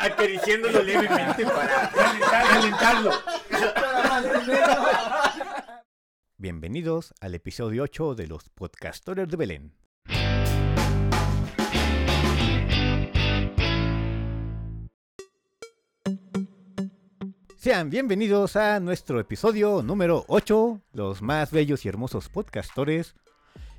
Acariciándolo levemente para calentarlo. Bienvenidos al episodio 8 de los Podcastores de Belén. Sean bienvenidos a nuestro episodio número 8. Los más bellos y hermosos podcastores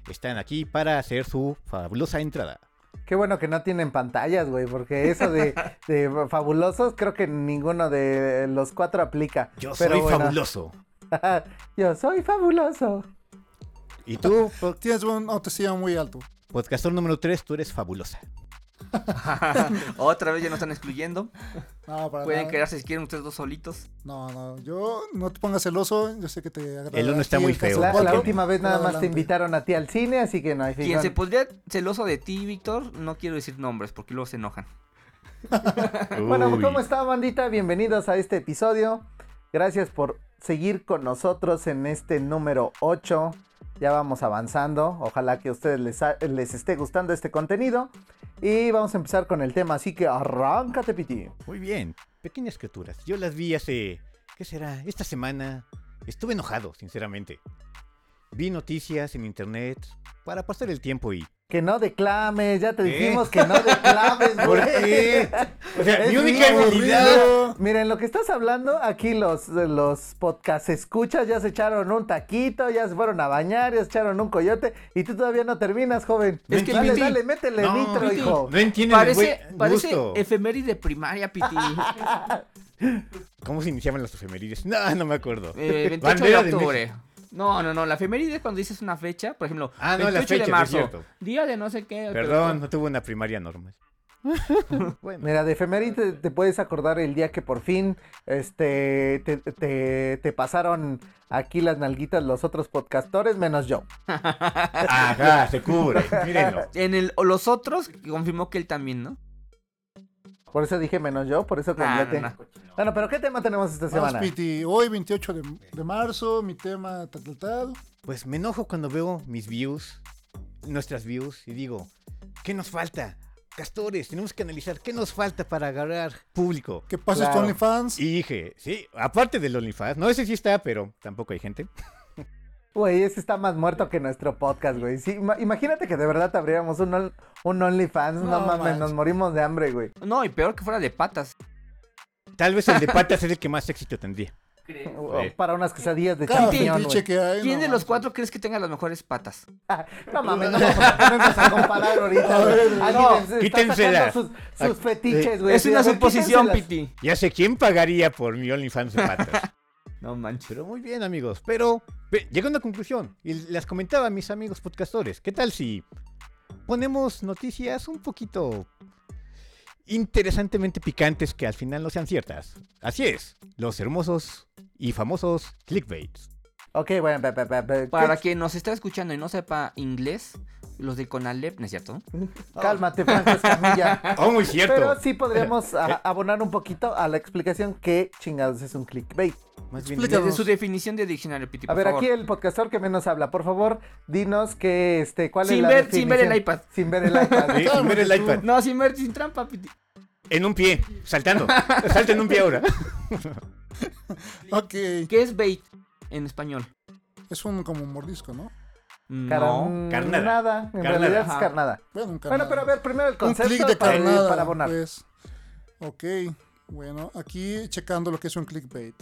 están aquí para hacer su fabulosa entrada. Qué bueno que no tienen pantallas, güey, porque eso de, de fabulosos creo que ninguno de los cuatro aplica. Yo Pero soy bueno. fabuloso. Yo soy fabuloso. Y tú, Tienes una autoestima muy alto. podcastor número 3, tú eres fabulosa. Otra vez ya nos están excluyendo. No, para Pueden nada. quedarse si quieren ustedes dos solitos. No, no, yo no te pongas celoso, yo sé que te agrada. El uno está muy feo. La, última vez nada más te invitaron a ti al cine, así que no hay Quien se pondría celoso de ti, Víctor, no quiero decir nombres porque luego se enojan. Bueno, Uy. ¿cómo está, bandita? Bienvenidos a este episodio. Gracias por seguir con nosotros en este número 8. Ya vamos avanzando. Ojalá que a ustedes les, esté gustando este contenido. Y vamos a empezar con el tema, así que arráncate, Piti. Muy bien, pequeñas criaturas. Yo las vi hace, ¿qué será? Esta semana. Estuve enojado, sinceramente. Vi noticias en internet para pasar el tiempo y... Que no declames, ya te dijimos que no declames, güey. ¿Por qué? O sea, mi única habilidad... Miren, lo que estás hablando, aquí los, los podcast escuchas, ya se echaron un taquito, ya se fueron a bañar, ya se echaron un coyote, y tú todavía no terminas, joven. Es que, dale, Piti, dale, métele no, nitro, Piti, hijo. No entienden el Parece, buen parece gusto. efeméride primaria, Piti. ¿Cómo se iniciaban las efemérides? No, no me acuerdo. Eh, 28 de Bandera de octubre. No, no, no. La efeméride es cuando dices una fecha, por ejemplo, Ah, no, la 28 fecha, de marzo. cierto. Día de no sé qué. Perdón, no tuve una primaria normal. bueno, Mira, de efeméride te, te puedes acordar el día que por fin este, te, te- te pasaron aquí las nalguitas los otros podcastores, menos yo. acá se cubre. Mírenlo. En el, o los otros, confirmó que él también, ¿no? Por eso dije menos yo, por eso Nah, complete. no, no. Bueno, pero ¿qué tema tenemos esta Vamos, semana? Piti, hoy 28 de, de marzo, mi tema tal, tal, tal. Pues me enojo cuando veo mis views, nuestras views, y digo, ¿qué nos falta? Castores, tenemos que analizar qué nos falta para agarrar público. ¿Qué pasa Claro. tu OnlyFans? Y dije, sí, aparte del OnlyFans, no sé si está, pero tampoco hay gente. Güey, ese está más muerto que nuestro podcast, güey. Sí, ima- imagínate que de verdad te abriéramos un, ol- un OnlyFans. No, No mames, nos morimos de hambre, güey. No, y peor que fuera de patas. Tal vez el de patas es el que más éxito tendría. O- Para unas quesadillas de champiñón, que hay. ¿Quién no de los cuatro crees que tenga las mejores patas? No mames, no vamos a comparar ahorita. No, quítensela. sus, sus fetiches, güey. es una suposición. Piti. Ya sé quién pagaría por mi OnlyFans de patas. No manches. Pero muy bien, amigos. Pero ve, llegué a una conclusión y les comentaba a mis amigos podcastores. ¿Qué tal si ponemos noticias un poquito interesantemente picantes que al final no sean ciertas? Así es, los hermosos y famosos clickbaits. Ok, bueno, pe- pe- pe- pe- Para ¿qué- quien nos está escuchando y no sepa inglés, los de Conalep, ¿no es cierto? Cálmate, Franco Escamilla. Oh, muy cierto. Pero sí podríamos a- abonar un poquito a la explicación qué chingados es un clickbait. Más bien. Desde su definición de diccionario, Piti, A ver, favor. aquí el podcastor que menos habla, por favor, dinos que este, cuál es Sin la ver- sin ver el definición? iPad. Sin ver el iPad. Sí, sin ver el iPad. No, sin ver, sin trampa, Piti. En un pie, saltando. Salta en un pie ahora. Ok, ¿Qué es bait en español? es un como mordisco, ¿no? No. Carnada. En Carnada. realidad es carnada. Bueno, un Bueno, carnada. pero a ver, primero el Un concepto clic de para, carnada, para abonar. pues. Ok, bueno, aquí checando lo que es un clickbait.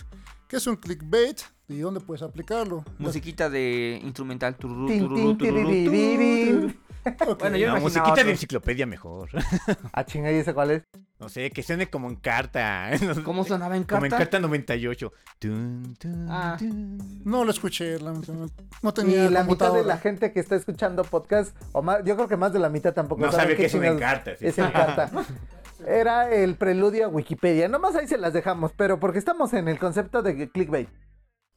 ¿Qué es un clickbait? ¿Y dónde puedes aplicarlo? Musiquita de instrumental. tururú, tururú, tururú, tiriririn. Ok, Bueno, yo No, musiquita otro. de enciclopedia mejor. Ah, chinga, ¿y ese cuál es? No sé, que suene como en carta. ¿Cómo sonaba en Como en carta? carta 98. Tun, tun, Ah. No lo escuché, lamentablemente. no Y tenía la mitad de la gente que está escuchando podcast, o más, yo creo que más de la mitad tampoco No sabe sabe qué que es encarta. sí. es encarta. Era el preludio a Wikipedia. Nomás ahí se las dejamos, pero porque estamos en el concepto de clickbait.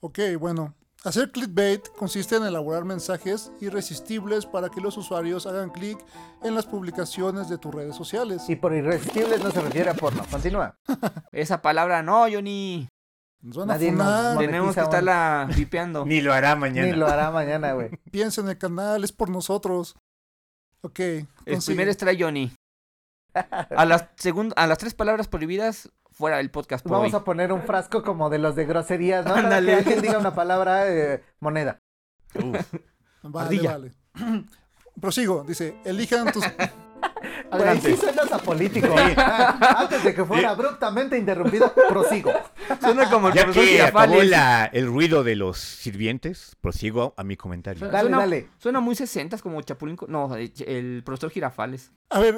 Ok, bueno. Hacer clickbait consiste en elaborar mensajes irresistibles para que los usuarios hagan clic en las publicaciones de tus redes sociales. Y por irresistibles no se refiere a porno. Continúa. Esa palabra no, Johnny. Nos van a Nadie funar. Tenemos que aún. estarla vipeando. Ni lo hará mañana. Ni lo hará mañana, güey. Piensa en el canal, es por nosotros. Ok. El consigue. primer es trae Johnny. A las, segun- a las tres palabras prohibidas, fuera del podcast por Vamos hoy. a poner un frasco como de los de groserías, ¿no? Para Ándale. que alguien diga una palabra, eh, moneda. Uf, Vale, Ardilla. vale. Prosigo, dice, elijan tus... Ahí sí suenas a político. Antes de que fuera abruptamente interrumpido, prosigo. Suena como el Ya que acabó la- el ruido de los sirvientes, prosigo a mi comentario. Dale, suena, dale. Suena muy 60 como Chapulín. No, el, el profesor Girafales. A ver,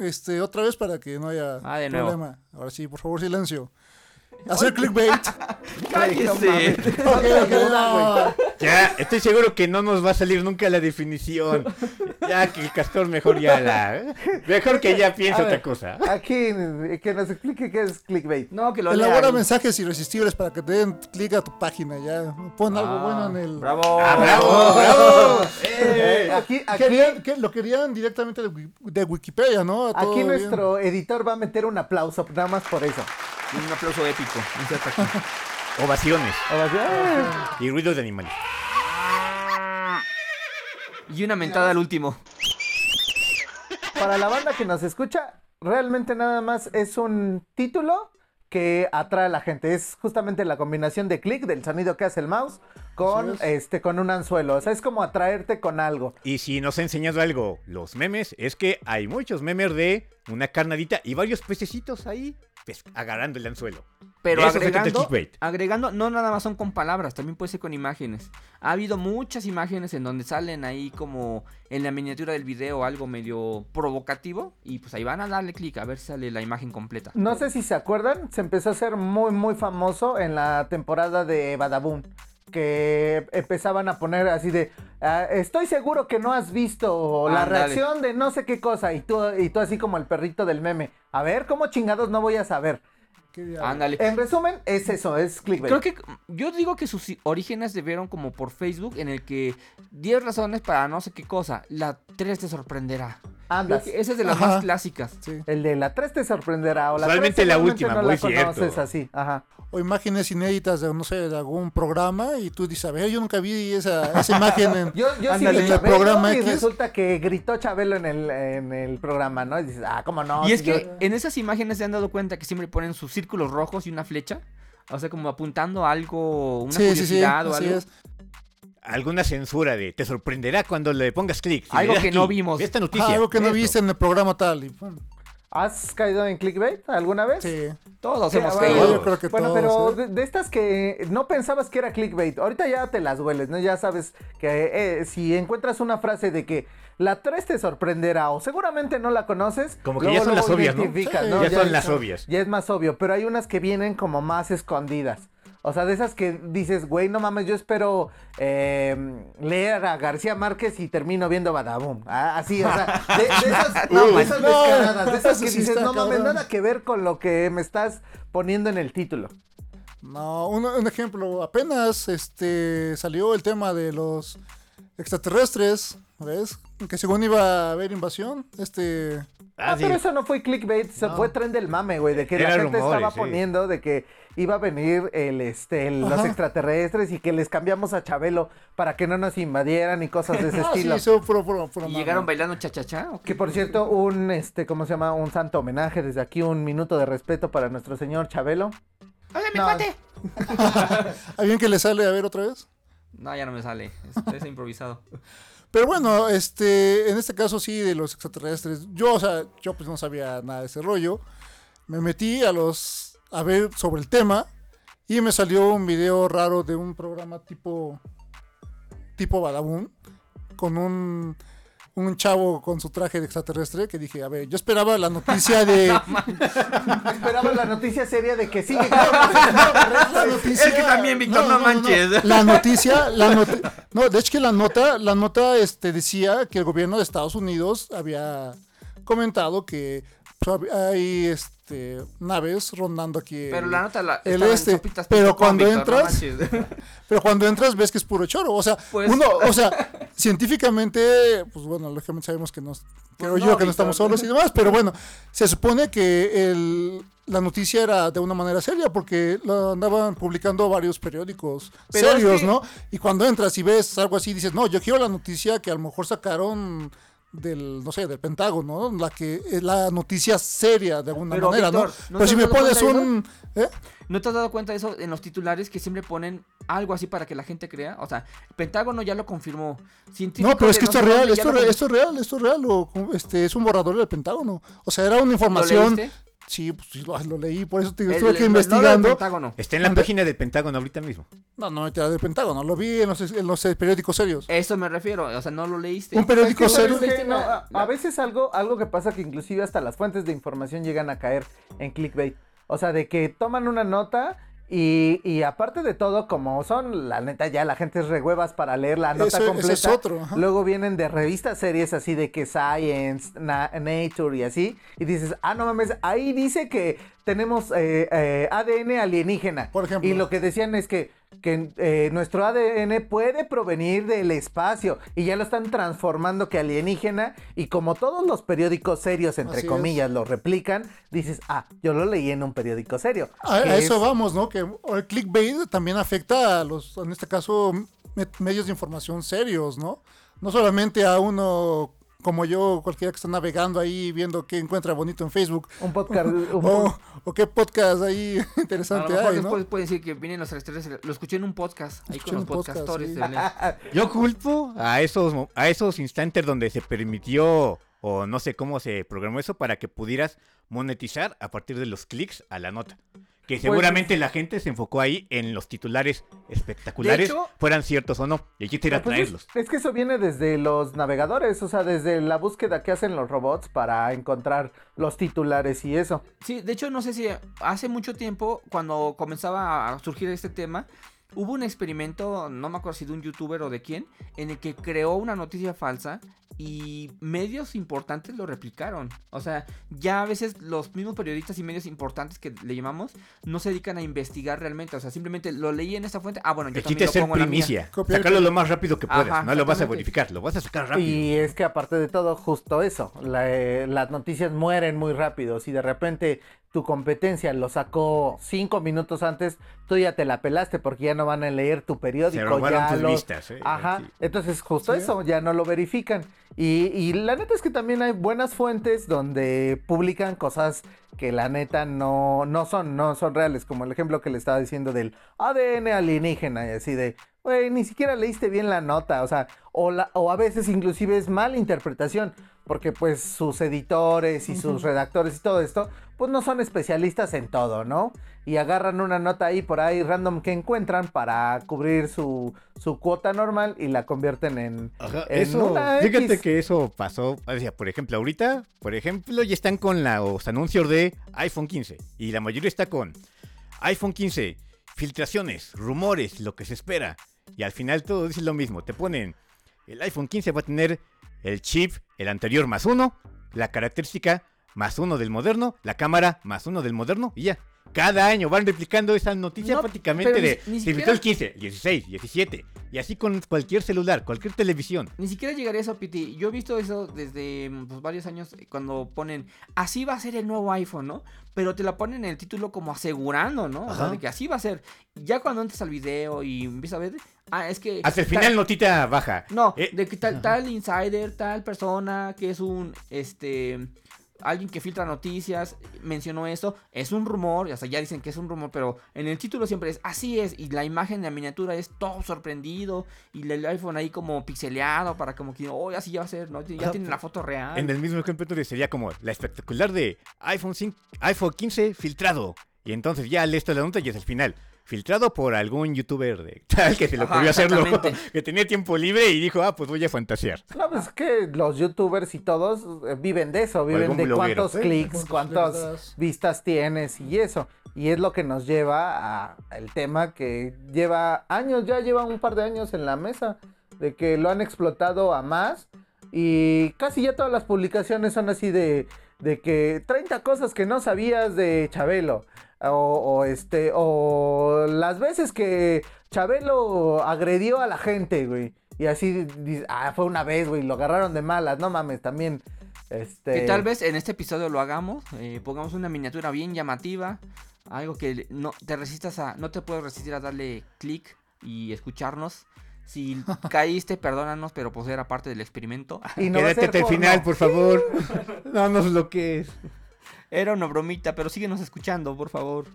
este, otra vez para que no haya Ah, de nuevo. problema. Ahora sí, por favor, silencio. Hacer clickbait. ¡Cállese! ok, ok, no. Ya, estoy seguro que no nos va a salir nunca la definición. Ya que el castor mejor ya la... Mejor que ya piense A ver. otra cosa. Aquí, eh, que nos explique qué es clickbait. No, que lo Elabora lean. mensajes irresistibles para que te den clic a tu página. Ya, pon algo Ah, bueno en el. ¡Bravo! ¡Ah, bravo, bravo! Eh, aquí, aquí, Querían- que lo querían directamente de, Wi- de Wikipedia, ¿no? Todo aquí bien. nuestro editor va a meter un aplauso, nada más por eso. Un aplauso épico. Inserta aquí. Ovaciones Ovación. y ruidos de animales. Y una mentada al último. Para la banda que nos escucha, realmente nada más es un título que atrae a la gente. Es justamente la combinación de clic, del sonido que hace el mouse, con, este, con un anzuelo. O sea, es como atraerte con algo. Y si nos ha enseñado algo los memes, es que hay muchos memes de una carnadita y varios pececitos ahí pues, agarrando el anzuelo. Pero eso agregando, agregando, no nada más son con palabras, también puede ser con imágenes. Ha habido muchas imágenes en donde salen ahí como en la miniatura del video algo medio provocativo y pues ahí van a darle clic a ver si sale la imagen completa. No sé si se acuerdan, se empezó a hacer muy, muy famoso en la temporada de Badaboom. Que empezaban a poner así de, "Ah, estoy seguro que no has visto la reacción de no sé qué cosa. Y tú, y tú así como el perrito del meme. A ver, ¿cómo chingados no voy a saber? Ándale. En resumen, es eso, es clickbait. Creo que yo digo que sus orígenes debieron como por Facebook en el que 10 razones para no sé qué cosa. La 3 te sorprenderá. Andas. que esa es de las Ajá. más clásicas. Sí. El de la 3 te sorprenderá. O la Usualmente 3 la última, no muy la cierto. conoces así. Ajá. O imágenes inéditas de, no sé, de algún programa y tú dices, a ver, yo nunca vi esa, esa imagen en... Yo, yo sí en el Chabelo programa y X. resulta que gritó Chabelo en el, en el programa, ¿no? Y dices, ah, ¿cómo no? y es que en esas imágenes se han dado cuenta que siempre ponen sus círculos rojos y una flecha. O sea, como apuntando a algo, una Sí, sí, sí, curiosidad o así algo. es. Alguna censura de te sorprenderá cuando le pongas clic. Si Algo que no vimos. Esta Ah, noticia. algo que no viste en el programa tal. y. ¿Has caído en clickbait alguna vez? sí. Todos Sí, hemos bueno, caído. yo creo que bueno, todos, pero ¿eh? de, de estas que no pensabas que era clickbait, ahorita ya te las hueles, ¿no? Ya sabes que eh, si encuentras una frase de que la 3 te sorprenderá o seguramente no la conoces, Como que ya son las obvias, ¿no? Ya son las obvias. Ya es más obvio, pero hay unas que vienen como más escondidas. O sea, de esas que dices, güey, no mames, yo espero eh, leer a García Márquez y termino viendo Badaboom. Ah, así, o sea, de, de esas, No, de esas descaradas, de esas que dices, no mames, cabrón". nada que ver con lo que me estás poniendo en el título. No, un, un ejemplo, apenas este salió el tema de los extraterrestres, ¿ves? Que según iba a haber invasión, este... Ah, Ah, sí. pero eso no fue clickbait, No. fue tren del mame, güey, de que la gente rumores, estaba sí. poniendo de que iba a venir el, este, el- los extraterrestres y que les cambiamos a Chabelo para que no nos invadieran y cosas de ese Ah, sí, estilo. eso puro, puro, puro ¿Y llegaron bailando qué? Que por cierto, un, este, ¿cómo se llama? Un santo homenaje desde aquí, un minuto de respeto para nuestro señor Chabelo. ¡Hola, mi No. cuate! ¿Alguien que le sale a ver otra vez? No, ya no me sale. Es, es improvisado. Pero bueno, este, en este caso sí, de los extraterrestres. Yo, o sea, yo pues no sabía nada de ese rollo. Me metí a los, a ver sobre el tema y me salió un video raro de un programa tipo, tipo Badabun, con un, un chavo con su traje de extraterrestre que dije, a ver, yo esperaba la noticia de... Esperaba la noticia seria de que sí. la noticia- Es que también, Víctor, no manches. La noticia, la noti- no, de hecho que la nota, la nota este, decía que el gobierno de Estados Unidos había comentado que pues, hay este, naves rondando aquí. Pero el- la nota la. el este, pero cuando entras-. Pero cuando entras ves que es puro choro. O sea, Pues- uno, o sea, científicamente, pues bueno, lógicamente sabemos que nos, creo Pues yo no, que no estamos solos y demás, pero bueno, se supone que el, la noticia era de una manera seria porque lo andaban publicando varios periódicos Pero es serios, que- ¿no? Y cuando entras y ves algo así, dices, no, yo quiero la noticia que a lo mejor sacaron del, no sé, del Pentágono, ¿no? la que es la noticia seria de alguna Pero, manera, Víctor, ¿no? ¿no Pero si me pones un... ¿eh? ¿No te has dado cuenta de eso en los titulares que siempre ponen algo así para que la gente crea? O sea, el Pentágono ya lo confirmó. No, pero es que esto es real, esto, es es- esto es real, esto es real, o, este, es un borrador del Pentágono. O sea, era una información... Sí, pues sí, lo, lo leí, por eso te digo, estuve aquí investigando. Está en la Ande- página del Pentágono ahorita mismo. No, no, era del Pentágono, lo vi en los, en los eh, periódicos serios. Eso me refiero, o sea, no lo leíste. Un periódico serio. No, a, a veces algo, algo que pasa que inclusive hasta las fuentes de información llegan a caer en clickbait. O sea, de que toman una nota y, y aparte de todo, como son, la neta, ya la gente es rehuevas para leer la nota Eso- completa. es otro. Luego vienen de revistas series así de que Science, Na- Nature y así. Y dices, ah, no mames, ahí dice que tenemos eh, eh, ADN alienígena. Por ejemplo. Y lo que decían es que, que eh, nuestro ADN puede provenir del espacio. Y ya lo están transformando que alienígena. Y como todos los periódicos serios, entre Así comillas, lo replican, dices, ah, yo lo leí en un periódico serio. A, eso es- vamos, ¿no? Que el clickbait también afecta a los, en este caso, me- medios de información serios, ¿no? No solamente a uno como yo, cualquiera que está navegando ahí viendo qué encuentra bonito en Facebook. Un podcast. un- O, o qué podcast ahí A lo interesante mejor hay, ¿no? después puede decir que vienen los extraterrestres. Lo escuché en un podcast, ahí Escuché con los podcast, podcastores sí. Yo culpo a esos, a esos instantes donde se permitió, o no sé cómo se programó eso, para que pudieras monetizar a partir de los clics a la nota. Que seguramente la gente se enfocó ahí en los titulares espectaculares, hecho- fueran ciertos o no. Y el chiste era Pues es, traerlos. es que eso viene desde los navegadores, o sea, desde la búsqueda que hacen los robots para encontrar los titulares y eso. Sí, de hecho no sé si hace mucho tiempo, cuando comenzaba a surgir este tema, hubo un experimento, no me acuerdo si de un youtuber o de quién, en el que creó una noticia falsa y medios importantes lo replicaron. O sea, ya a veces los mismos periodistas y medios importantes que le llamamos no se dedican a investigar realmente. O sea, simplemente lo leí en esta fuente. Ah, bueno, yo El también chiste lo es ser pongo en la mía. primicia. Sacarlo lo más rápido que puedas. Ajá, no lo vas a verificar, lo vas a sacar rápido. Y es que aparte de todo, justo eso, la, eh, las noticias mueren muy rápido. Si de repente tu competencia lo sacó cinco minutos antes, tú ya te la pelaste porque ya no van a leer tu periódico. Se robaron ya tus lo- vistas. ¿eh? Ajá, Sí. entonces justo Sí. eso, ya no lo verifican. Y, la neta es que también hay buenas fuentes donde publican cosas que la neta no, no son, no son reales, como el ejemplo que le estaba diciendo del ADN alienígena y así de, güey, ni siquiera leíste bien la nota, o sea, o, la, o a veces inclusive es mala interpretación, porque pues sus editores y sus redactores y todo esto, pues no son especialistas en todo, ¿no? Y agarran una nota ahí por ahí random que encuentran para cubrir su, su cuota normal y la convierten en, Ajá, en eso, una fíjate que eso pasó, o sea, por ejemplo, ahorita, por ejemplo, ya están con los anuncios de iPhone 15 y la mayoría está con iPhone 15, filtraciones, rumores, lo que se espera y al final todo dice lo mismo, te ponen el iPhone 15 va a tener el chip, el anterior más uno, la característica más uno del moderno, la cámara más uno del moderno y ya. Cada año van replicando esa noticia No, prácticamente ni- de ni siquiera- el 15, el 16, 17 y así con cualquier celular, cualquier televisión. Ni siquiera llegaría a eso, Piti. Yo he visto eso desde pues, varios años eh, cuando ponen, así va a ser el nuevo iPhone, ¿no? Pero te la ponen en el título como asegurando, ¿no? O sea, de que así va a ser. Ya cuando entras al video y empiezas a ver, ah, es que... Hasta el tal- final notita baja. No, Eh, de que tal, tal insider, tal persona que es un, este, alguien que filtra noticias, mencionó esto, es un rumor, o sea, ya dicen que es un rumor, pero en el título siempre es así es, y la imagen de la miniatura es todo sorprendido, y el iPhone ahí como pixeleado para como que, oh, así ya va a ser, ¿no? Ya Ajá, tienen la foto real. En el mismo ejemplo sería como la espectacular de iPhone, 5 iPhone 15 filtrado. Y entonces ya lees toda la nota y es el final. Filtrado por algún youtuber de tal que se le Ajá, ocurrió hacerlo, exactamente. que tenía tiempo libre y dijo, ah, pues voy a fantasear. No, pues es que los youtubers y todos eh, viven de eso, viven de bloguero. cuántos Sí, clics, cuántas vistas tienes y eso. Y es lo que nos lleva a el tema que lleva años, ya lleva un par de años en la mesa, de que lo han explotado a más y casi ya todas las publicaciones son así de, de que 30 cosas que no sabías de Chabelo. O, o este, o las veces que Chabelo agredió a la gente, güey. Y así, ah, fue una vez, güey, lo agarraron de malas, no mames, también. Este... Que tal vez en este episodio lo hagamos, eh, pongamos una miniatura bien llamativa, algo que no te resistas a, no te puedes resistir a darle clic y escucharnos. Si caíste, perdónanos, pero pues era parte del experimento. Y no Quédate hasta el final, por favor. No nos bloquees. Era una bromita, pero síguenos escuchando, por favor.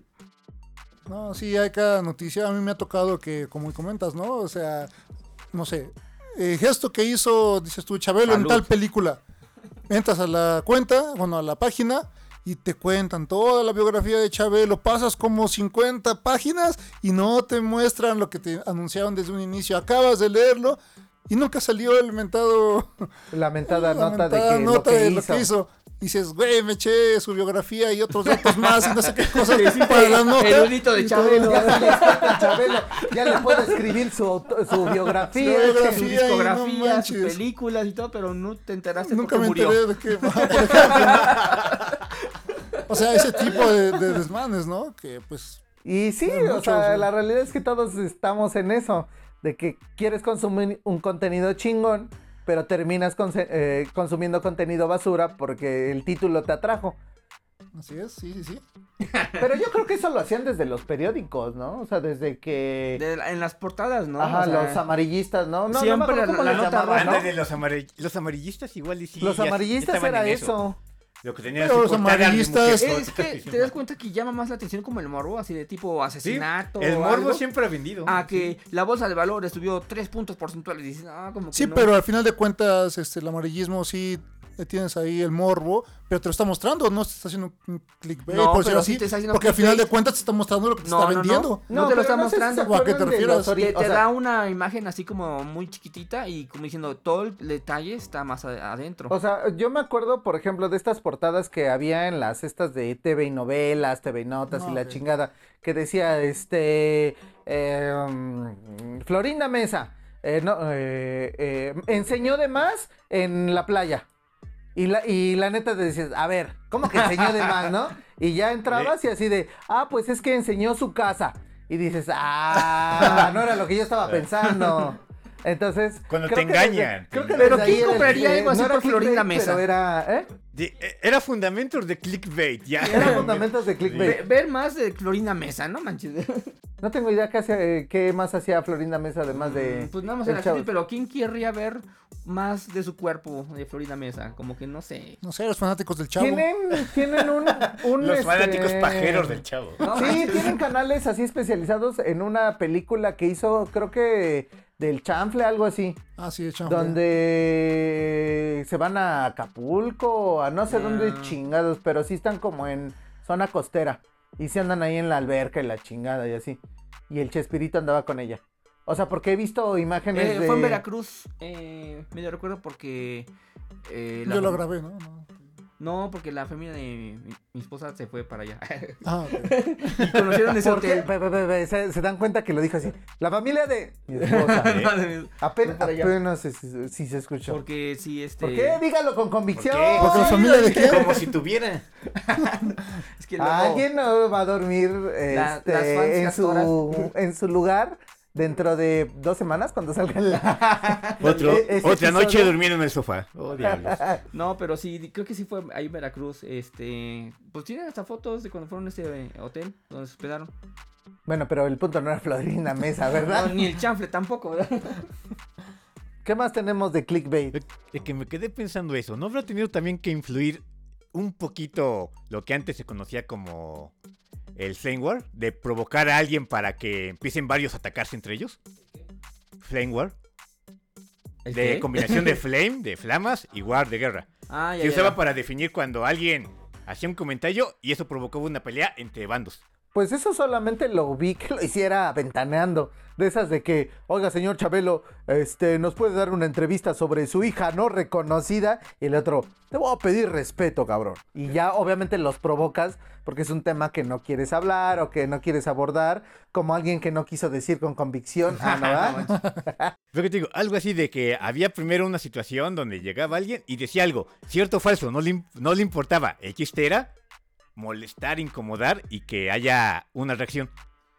No, sí, hay cada noticia. A mí me ha tocado que, como comentas, ¿no? O sea, no sé. El gesto que hizo, dices tú, Chabelo en tal película. Entras a la cuenta, bueno, a la página y te cuentan toda la biografía de Chabelo. Pasas como 50 páginas y no te muestran lo que te anunciaron desde un inicio. Acabas de leerlo y nunca salió el mentado. Lamentada la nota de que, nota lo, que de hizo. lo que hizo. Dices, güey, me eché su biografía y otros datos más y no sé qué cosas para la nota. Erudito de Y todo. Chabelo. Ya Chabelo. Ya le puedo escribir su, su biografía. Su biografía. Su no discografía, sus películas y todo, pero no te enteraste Nunca me murió. enteré de que, por ejemplo. o sea, ese tipo de, de desmanes, ¿no? Que pues Y sí, o muchos, sea, ¿no? la realidad es que todos estamos en eso, de que quieres consumir un contenido chingón, pero terminas eh, consumiendo contenido basura porque el título te atrajo. así es, sí, sí, sí. Pero yo creo que eso lo hacían desde los periódicos, ¿no? O sea, desde que... De la- en las portadas, ¿no? Ajá, O sea, los amarillistas, ¿no? No, no me siempre acuerdo la- cómo la nota llamaban, ¿no? Ándale, los, amarill- los amarillistas igual y sí. Los ya- ya amarillistas era eso. Lo que tenían Pero los amarillistas- Es que te das cuenta que llama más la atención como el morbo, así de tipo Sí, asesinato. el o morbo algo, siempre ha vendido. A que la bolsa de valores subió 3 puntos porcentuales. Y dices, ah, como que Sí, no. pero al final de cuentas, este, el amarillismo sí tienes ahí el morbo, pero te lo está mostrando, no te está haciendo un clickbait, No, por decirlo pero así, sí te está haciendo porque al final de cuentas te está mostrando lo que te No, está no, no. vendiendo. No te lo está si mostrando. se ¿O a qué te refieres? Te, te o sea, da una imagen así como muy chiquitita y como diciendo todo el detalle está más adentro. O sea, yo me acuerdo, por ejemplo, de estas portadas que había en las estas de TV y novelas, TV y notas y la chingada, que decía, este, eh, mm, Florinda Mesa, eh, no, eh, eh, enseñó de más en la playa. Y la, y la neta te dices, a ver, ¿cómo que enseñó de más, no? Y ya entrabas y así de, ah, pues es que enseñó su casa. Y dices, ah, no era lo que yo estaba pensando. Entonces. Cuando te desde- engañan. creo que Pero ¿quién compraría algo así no era por Florinda Mesa? Pero era, ¿eh? Eh, Era fundamentos de clickbait, ya. Era fundamentos de clickbait. ver más de Florinda Mesa, ¿no manches? No tengo idea qué, hace- qué más hacía Florinda Mesa además de. Pues nada más era pero ¿quién querría ver más de su cuerpo de Florinda Mesa? Como que no sé. No sé, los fanáticos del chavo. Tienen, tienen un, un, Los este, fanáticos pajeros del chavo. Sí, tienen canales así especializados en una película que hizo, creo que del chanfle, algo así. Ah, sí, el chavo. Donde se van a Acapulco, a no sé dónde Ah. chingados, pero sí están como en zona costera. Y se andan ahí en la alberca y la chingada y así. Y el Chespirito andaba con ella. O sea, porque he visto imágenes Eh, de... Fue en Veracruz, eh, me lo recuerdo porque... eh, la Yo lo grabé, ¿no? No. No, porque la familia de mi, mi esposa se fue para allá. Ah, ok. y conocieron ese ¿Por qué? hotel. Ve, ve, ve, se, se dan cuenta que lo dijo así. La familia de mi esposa. Para allá. apenas si se, si se escuchó. Porque sí, este... ¿Por qué? Dígalo con convicción. ¿Por qué? Porque la familia de quién? Como si tuviera. Es que luego- Alguien no va a dormir La- este, las fans en, su, en su lugar dentro de dos semanas cuando salga la... Otro, e- otra noche durmiendo en el sofá. Oh, diablos. No, pero sí, creo que sí fue ahí en Veracruz. Este, pues tienen hasta fotos de cuando fueron a ese eh, hotel donde se hospedaron. Bueno, pero el punto no era Florinda Mesa, ¿verdad? No, ni el chanfle tampoco, ¿verdad? ¿Qué más tenemos de clickbait? Es que me quedé pensando eso. ¿No habrá tenido también que influir un poquito lo que antes se conocía como el flame war? De provocar a alguien para que empiecen varios a atacarse entre ellos. Flame war. ¿El De qué? combinación de flame, de flamas y war de guerra. Ah, ya, Se ya, usaba ya. para definir cuando alguien hacía un comentario y eso provocaba una pelea entre bandos. Pues eso solamente lo vi que lo hiciera ventaneando. De esas de que, oiga, señor Chabelo, este, nos puede dar una entrevista sobre su hija no reconocida. Y el otro, te voy a pedir respeto, cabrón. Y ya obviamente los provocas porque es un tema que no quieres hablar o que no quieres abordar, como alguien que no quiso decir con convicción. Ah, ¿no? ¿verdad? Lo que te digo, algo así de que había primero una situación donde llegaba alguien y decía algo, cierto o falso, no le, no le importaba. El era molestar, incomodar y que haya una reacción.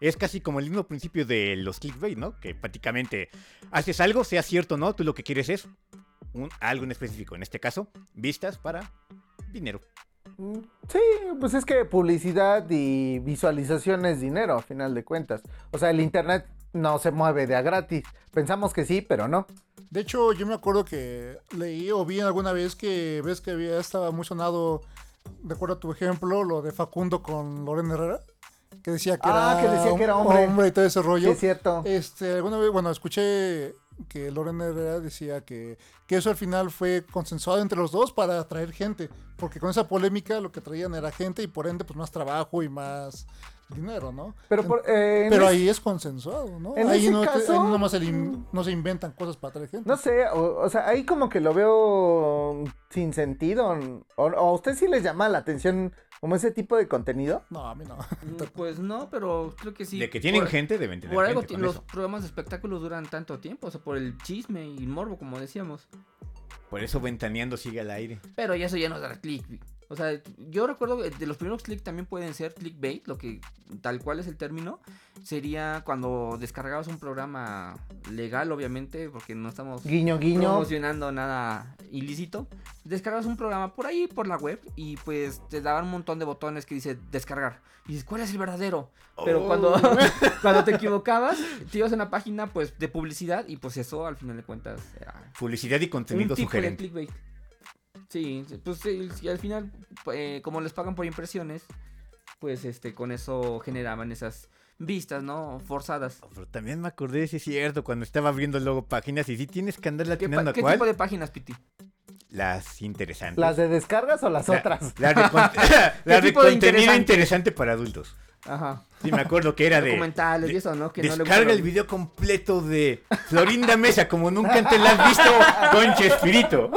Es casi como el mismo principio de los clickbait, ¿no? Que prácticamente haces algo, sea cierto o no, tú lo que quieres es un, algo en específico. En este caso, vistas para dinero. Mm, Sí, pues es que publicidad y visualización es dinero, a final de cuentas. O sea, el internet no se mueve de a gratis. Pensamos que sí, pero no. De hecho, yo me acuerdo que leí o vi alguna vez que ves que había estaba muy sonado, de acuerdo a tu ejemplo, lo de Facundo con Loren Herrera, que decía que, Ah, era, que decía que era hombre. y todo ese Sí, rollo. es cierto. Este, alguna vez, bueno, escuché que Loren Herrera decía que, que eso al final fue consensuado entre los dos para atraer gente, porque con esa polémica lo que traían era gente y por ende pues más trabajo y más dinero, ¿no? Pero, por, eh, Pero ahí es consensuado, ¿no? en ahí ese no, caso- ahí no nomás se, lim- no se inventan cosas para atraer gente. No sé, o, o sea, ahí como que lo veo sin sentido. O, o a usted sí les llama la atención como ese tipo de contenido. No, a mí no. Mm, Pues no, pero creo que sí. de que tienen Por- gente, deben tener Por algo gente ti- con los eso. programas de espectáculos duran tanto tiempo, o sea, por el chisme y el morbo, como decíamos. Por eso Ventaneando sigue al aire. Pero ya eso ya no da click. O sea, yo recuerdo que de los primeros click también pueden ser clickbait, lo que tal cual es el término. Sería cuando descargabas un programa legal, obviamente, porque no estamos Guiño, guiño. promocionando nada ilícito. Descargas un programa por ahí, por la web, y pues te daban un montón de botones que dice descargar. Y dices, ¿cuál es el verdadero? Pero Oh. cuando, cuando te equivocabas, te ibas a una página pues de publicidad y pues eso al final de cuentas era Publicidad y un contenido tipo de sugerente. clickbait. Sí, pues sí, y al final, eh, como les pagan por impresiones, pues este, con eso generaban esas vistas, ¿no? Forzadas. Pero también me acordé, sí es cierto, cuando estaba abriendo luego páginas y sí tienes que andar ¿Qué, latinando qué cuál. tipo de páginas, Piti? Las interesantes. ¿Las de descargas o las La- otras? La, de, con- la de tipo de contenido interesante? interesante para adultos. Ajá. Sí, me acuerdo que era de... Documentales de- y eso, ¿no? Que no le Descarga el video completo de Florinda Mesa, como nunca antes la has visto con Chespirito.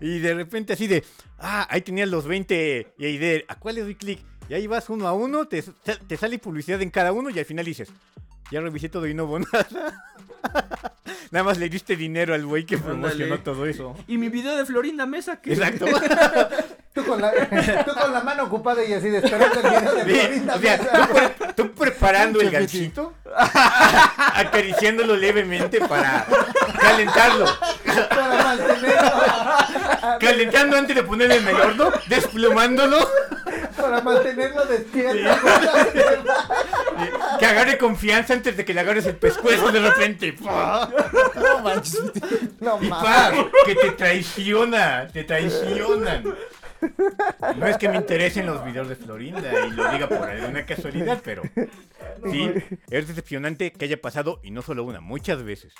Y de repente así de, ah, ahí tenías los 20 y ahí de, ¿a cuál le doy clic? Y ahí vas uno a uno, te, te sale publicidad en cada uno y al final dices, ya revisé todo y no hubo nada. Nada más le diste dinero al güey que promocionó todo eso. Y mi video de Florinda Mesa, que Exacto. Tú con, la, tú con la mano ocupada y así de esperando el video de Sí, Florinda o sea, tú, pre- tú preparando el ganchito, acariciándolo levemente para calentarlo. para mantenerlo, Calentando antes de ponerle en el horno, desplumándolo, para mantenerlo despierto. que agarre confianza antes de que le agarres el pescuezo de repente. No manches. No Y. ¡pah! que te traiciona, te traicionan. No es que me interesen los videos de Florinda y lo diga por alguna casualidad, pero sí, es decepcionante que haya pasado y no solo una, muchas veces.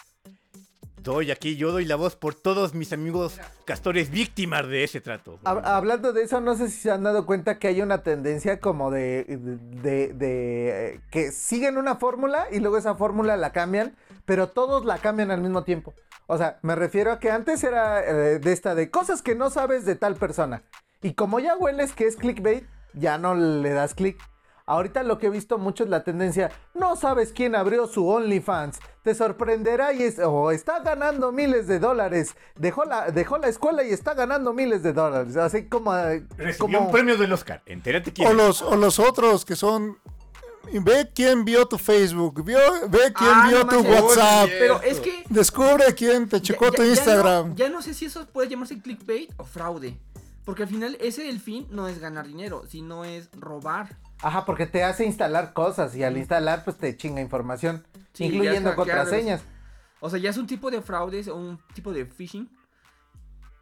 Doy aquí, yo doy la voz por todos mis amigos castores víctimas de ese trato. Hab- Hablando de eso, no sé si se han dado cuenta que hay una tendencia como de, de, de, que siguen una fórmula y luego esa fórmula la cambian, pero todos la cambian al mismo tiempo. O sea, me refiero a que antes era eh, de esta de cosas que no sabes de tal persona. Y como ya hueles que es clickbait, ya no le das click. Ahorita lo que he visto mucho es la tendencia, no sabes quién abrió su OnlyFans, te sorprenderá y es, o está ganando miles de dólares, dejó la, dejó la escuela y está ganando miles de dólares, así como... eh, Recibió como un premio del Oscar. Entérate quién. O los, o los otros que son. Ve quién vio tu Facebook, vio, ve quién Ah, vio no tu manches. WhatsApp, Pero es que... descubre quién te checó ya- tu ya Instagram. no- Ya no, sé si eso puede llamarse clickbait o fraude. Porque al final ese el fin no es ganar dinero, sino es robar. Ajá, porque te hace instalar cosas y al instalar pues te chinga información, Sí, incluyendo contraseñas. O sea, ya es un tipo de fraude o un tipo de phishing.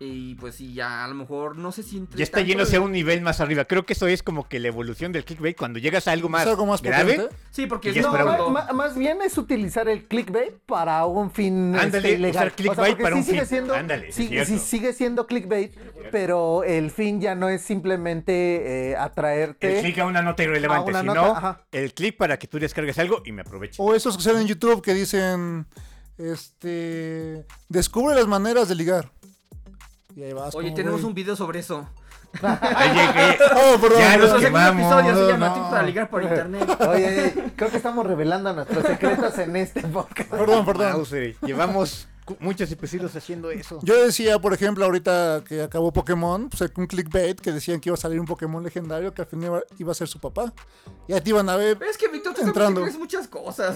Y pues sí, ya a lo mejor no sé si entre Ya está yéndose de- a un nivel más arriba. Creo que eso es como que la evolución del clickbait cuando llegas a algo más, ¿Es algo más grave. potente? Sí, porque No, más bien es utilizar el clickbait para un fin Ándale, este, usar clickbait para un sigue fin. Siendo, Ándale, sí- sí sigue siendo clickbait, pero el fin ya no es simplemente eh, atraerte. El clic a una nota irrelevante, una sino nota, el clic para que tú descargues algo y me aproveche. O esos que salen en YouTube que dicen, este, descubre las maneras de ligar. Y ahí vas. Oye, como, tenemos güey. un video sobre eso. Ahí llegué. Oh, perdón, Ya nos quemamos, episodio no. Para ligar por internet. Oye, oye, creo que estamos revelando nuestros secretos en este podcast. Perdón, perdón. Mauser, Llevamos muchos episodios haciendo eso. Yo decía, por ejemplo, ahorita que acabó Pokémon, pues un clickbait que decían que iba a salir un Pokémon legendario que al final iba, iba a ser su papá. Ya te iban a ver. Es que Víctor, tú Entrando. muchas cosas.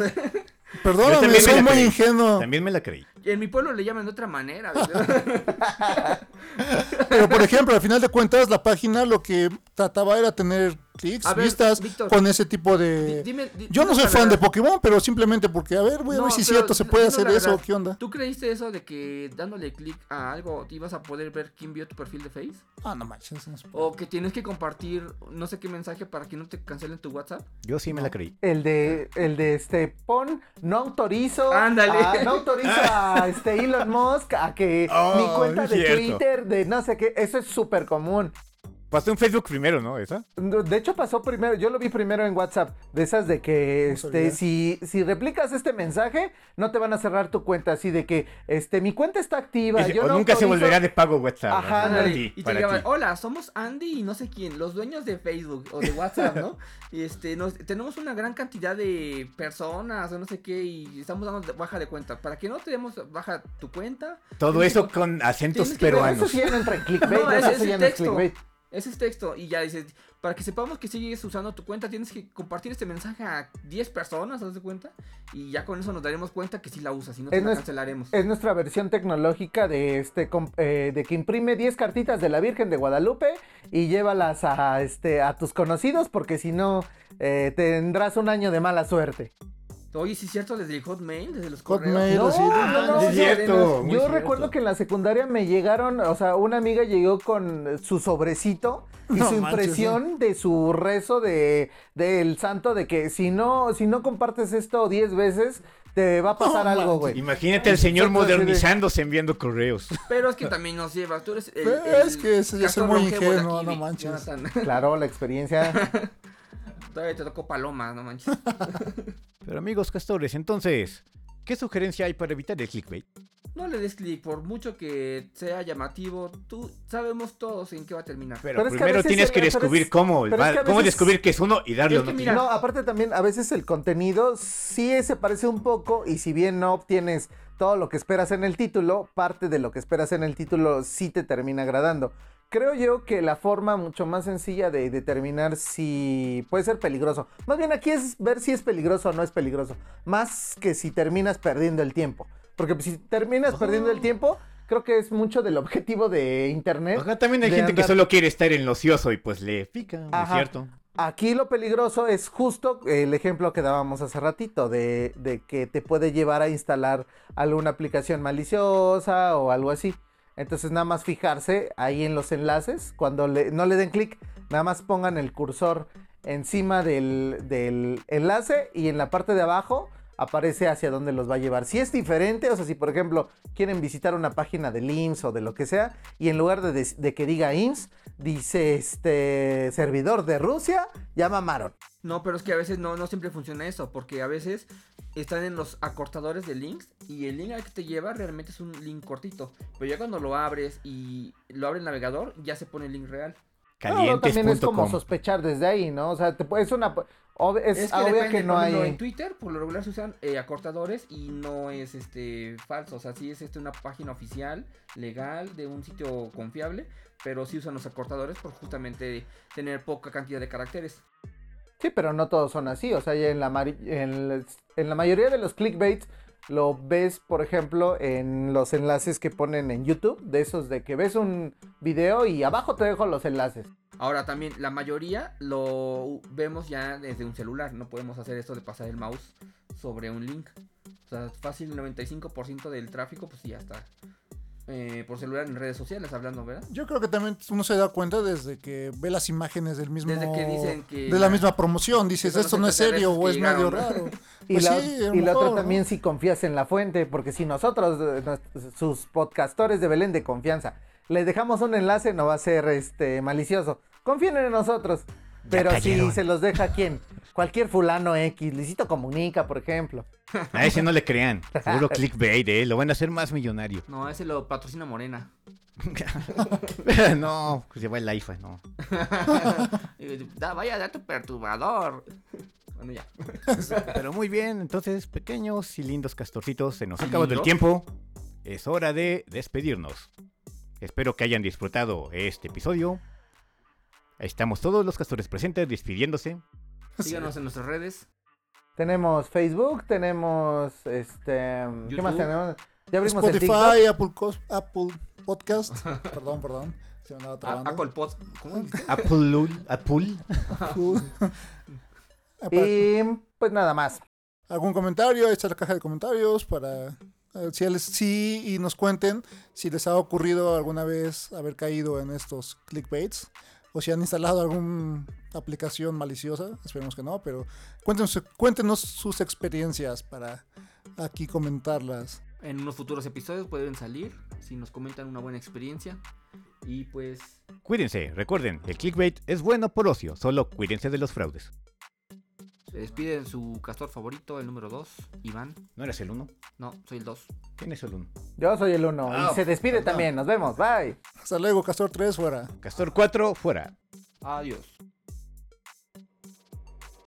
Perdóname, soy muy creí. ingenuo. También me la creí. en mi pueblo le llaman de otra manera. Pero por ejemplo, al final de cuentas, la página lo que trataba era tener clics, A ver, vistas Víctor, con ese tipo de... dime- Yo no soy fan de. Pokémon, pero simplemente porque, a ver, voy a No, ver si es cierto, se puede hacer eso. ¿qué onda? ¿Tú creíste eso de que dándole clic a algo te ibas a poder ver quién vio tu perfil de Face? Ah, no manches, no. O que tienes que compartir no sé qué mensaje para que no te cancelen tu WhatsApp. Yo sí me la creí. El de, el de este, pon, no autorizo. Ándale. a- no autorizo a este Elon Musk a que Oh, mi cuenta de cierto. Twitter, de no sé qué, eso es súper común. Pasó en Facebook primero, ¿no? ¿Esa? De hecho pasó primero, yo lo vi primero en WhatsApp, de esas de que No este, si, si replicas este mensaje, no te van a cerrar tu cuenta, así de que este mi cuenta está activa. Yo o no nunca se autorizo- volverá de pago WhatsApp. Ajá, Para ti, y te para ti. hola, somos Andy y no sé quién, los dueños de Facebook o de WhatsApp, ¿no? y este, nos, tenemos una gran cantidad de personas o no sé qué y estamos dando baja de cuenta. Para que no te demos baja tu cuenta, Todo eso que- con acentos ver Eso peruanos. sí no entra en clickbait, No, eso sí no texto. clickbait. Ese es texto y ya dices, para que sepamos que sigues usando tu cuenta, tienes que compartir este mensaje a 10 personas, ¿haz de cuenta? Y ya con eso nos daremos cuenta que sí la usas, si no te la cancelaremos. Es nuestra versión tecnológica de este eh, de que imprime 10 cartitas de la Virgen de Guadalupe y llévalas a este a tus conocidos porque si no eh, tendrás un año de mala suerte. Oye, sí es cierto, desde el Hotmail, desde los Hotmail, correos. no, no, no, es cierto, Yo cierto. recuerdo que en la secundaria me llegaron, o sea, una amiga llegó con su sobrecito y No su manches, impresión de su rezo de del santo de que si no si no compartes esto 10 veces te va a pasar algo, güey. Imagínate al señor modernizándose enviando correos. Pero es que también nos llevas, tú eres el, el es que ese ya es muy ingenuo, aquí, no manches. Jonathan. Claro, la experiencia. Todavía te tocó paloma, no manches. Pero amigos castores, entonces, ¿qué sugerencia hay para evitar el clickbait? No le des clic, por mucho que sea llamativo, tú sabemos todos en qué va a terminar. Pero, Pero es que a primero tienes el- que pero descubrir cómo, pero es va- que a cómo veces- descubrir que es uno y darle Es mira, No, aparte también a veces el contenido sí se parece un poco y si bien no obtienes todo lo que esperas en el título, parte de lo que esperas en el título sí te termina agradando. Creo yo que la forma mucho más sencilla de determinar si puede ser peligroso. Más bien aquí es ver si es peligroso o no es peligroso. Más que si terminas perdiendo el tiempo. Porque si terminas perdiendo el tiempo, creo que es mucho del objetivo de Internet. Ajá, también hay gente que solo quiere estar en lo ocioso y pues le pica, ¿no es cierto? Aquí lo peligroso es justo el ejemplo que dábamos hace ratito, de, de que te puede llevar a instalar alguna aplicación maliciosa o algo así. Entonces nada más fijarse ahí en los enlaces, cuando no le den clic, nada más pongan el cursor encima del, del enlace y en la parte de abajo aparece hacia dónde los va a llevar. Si es diferente, o sea, si por ejemplo quieren visitar una página del IMSS o de lo que sea, y en lugar de, de que diga IMSS, dice este servidor de Rusia, ya mamaron. No, pero es que a veces no, no siempre funciona eso, porque a veces están en los acortadores de links y el link al que te lleva realmente es un link cortito. Pero ya cuando lo abres y lo abre el navegador, ya se pone el link real. No, también es como sospechar desde ahí, ¿no? O sea, te, es una... ob- es, Es que obvio depende, que no hay... en Twitter por lo regular se usan eh, acortadores y no es este falso, o sea, sí es este una página oficial, legal, de un sitio confiable, pero sí usan los acortadores por justamente tener poca cantidad de caracteres. Sí, pero no todos son así. O sea, en la, en, la mayoría de los clickbaits lo ves, por ejemplo, en los enlaces que ponen en YouTube, de esos de que ves un video y abajo te dejo los enlaces. Ahora también la mayoría lo vemos ya desde un celular, no podemos hacer esto de pasar el mouse sobre un link. O sea, fácil el 95% del tráfico pues ya está eh, por celular en redes sociales hablando, ¿verdad? Yo creo que también uno se da cuenta desde que ve las imágenes del mismo. Desde que dicen que De la misma promoción. Dices, esto no es serio o es medio raro. Y, Pues la, sí, y la ¿no? también si confías en la fuente, porque si nosotros, eh, sus podcastores de Belén de confianza, les dejamos un enlace, no va a ser este malicioso. Confíen en nosotros. Pero si se los deja quién, cualquier fulano X, Licito Comunica, por ejemplo. A ese no le crean. Seguro clickbait, ¿eh? Lo van a hacer más millonario. No, ese lo patrocina Morena. no, se va el IFA, no. Da, vaya dato perturbador. Bueno, ya. Pero muy bien, entonces, pequeños y lindos castorcitos, se nos ha acabado el tiempo. Es hora de despedirnos. Espero que hayan disfrutado este episodio. Estamos todos los castores presentes despidiéndose. Síganos en nuestras redes. Tenemos Facebook, tenemos este. ¿Qué más tenemos? Ya abrimos el TikTok. Spotify, Apple, Cos- Apple Podcast. perdón, perdón. Se me andaba A- trabando. Apple Pod. ¿Cómo? Apple. Apple. Y pues nada más. ¿Algún comentario? Ahí está la caja de comentarios para eh, si, les- sí y nos cuenten si les ha ocurrido alguna vez haber caído en estos clickbaits o si han instalado alguna aplicación maliciosa. Esperemos que no, pero cuéntenos, cuéntenos sus experiencias para aquí comentarlas. En unos futuros episodios pueden salir si nos comentan una buena experiencia. Y pues Cuídense, recuerden, el clickbait es bueno por ocio, solo cuídense de los fraudes. se despide de su castor favorito, el número 2, Iván. ¿No eres el uno? No, soy el 2. ¿Quién es el uno? Yo soy el uno Ah, y se despide perdón. también. Nos vemos. Bye. Hasta luego, Castor 3 fuera. Castor 4, fuera. Adiós.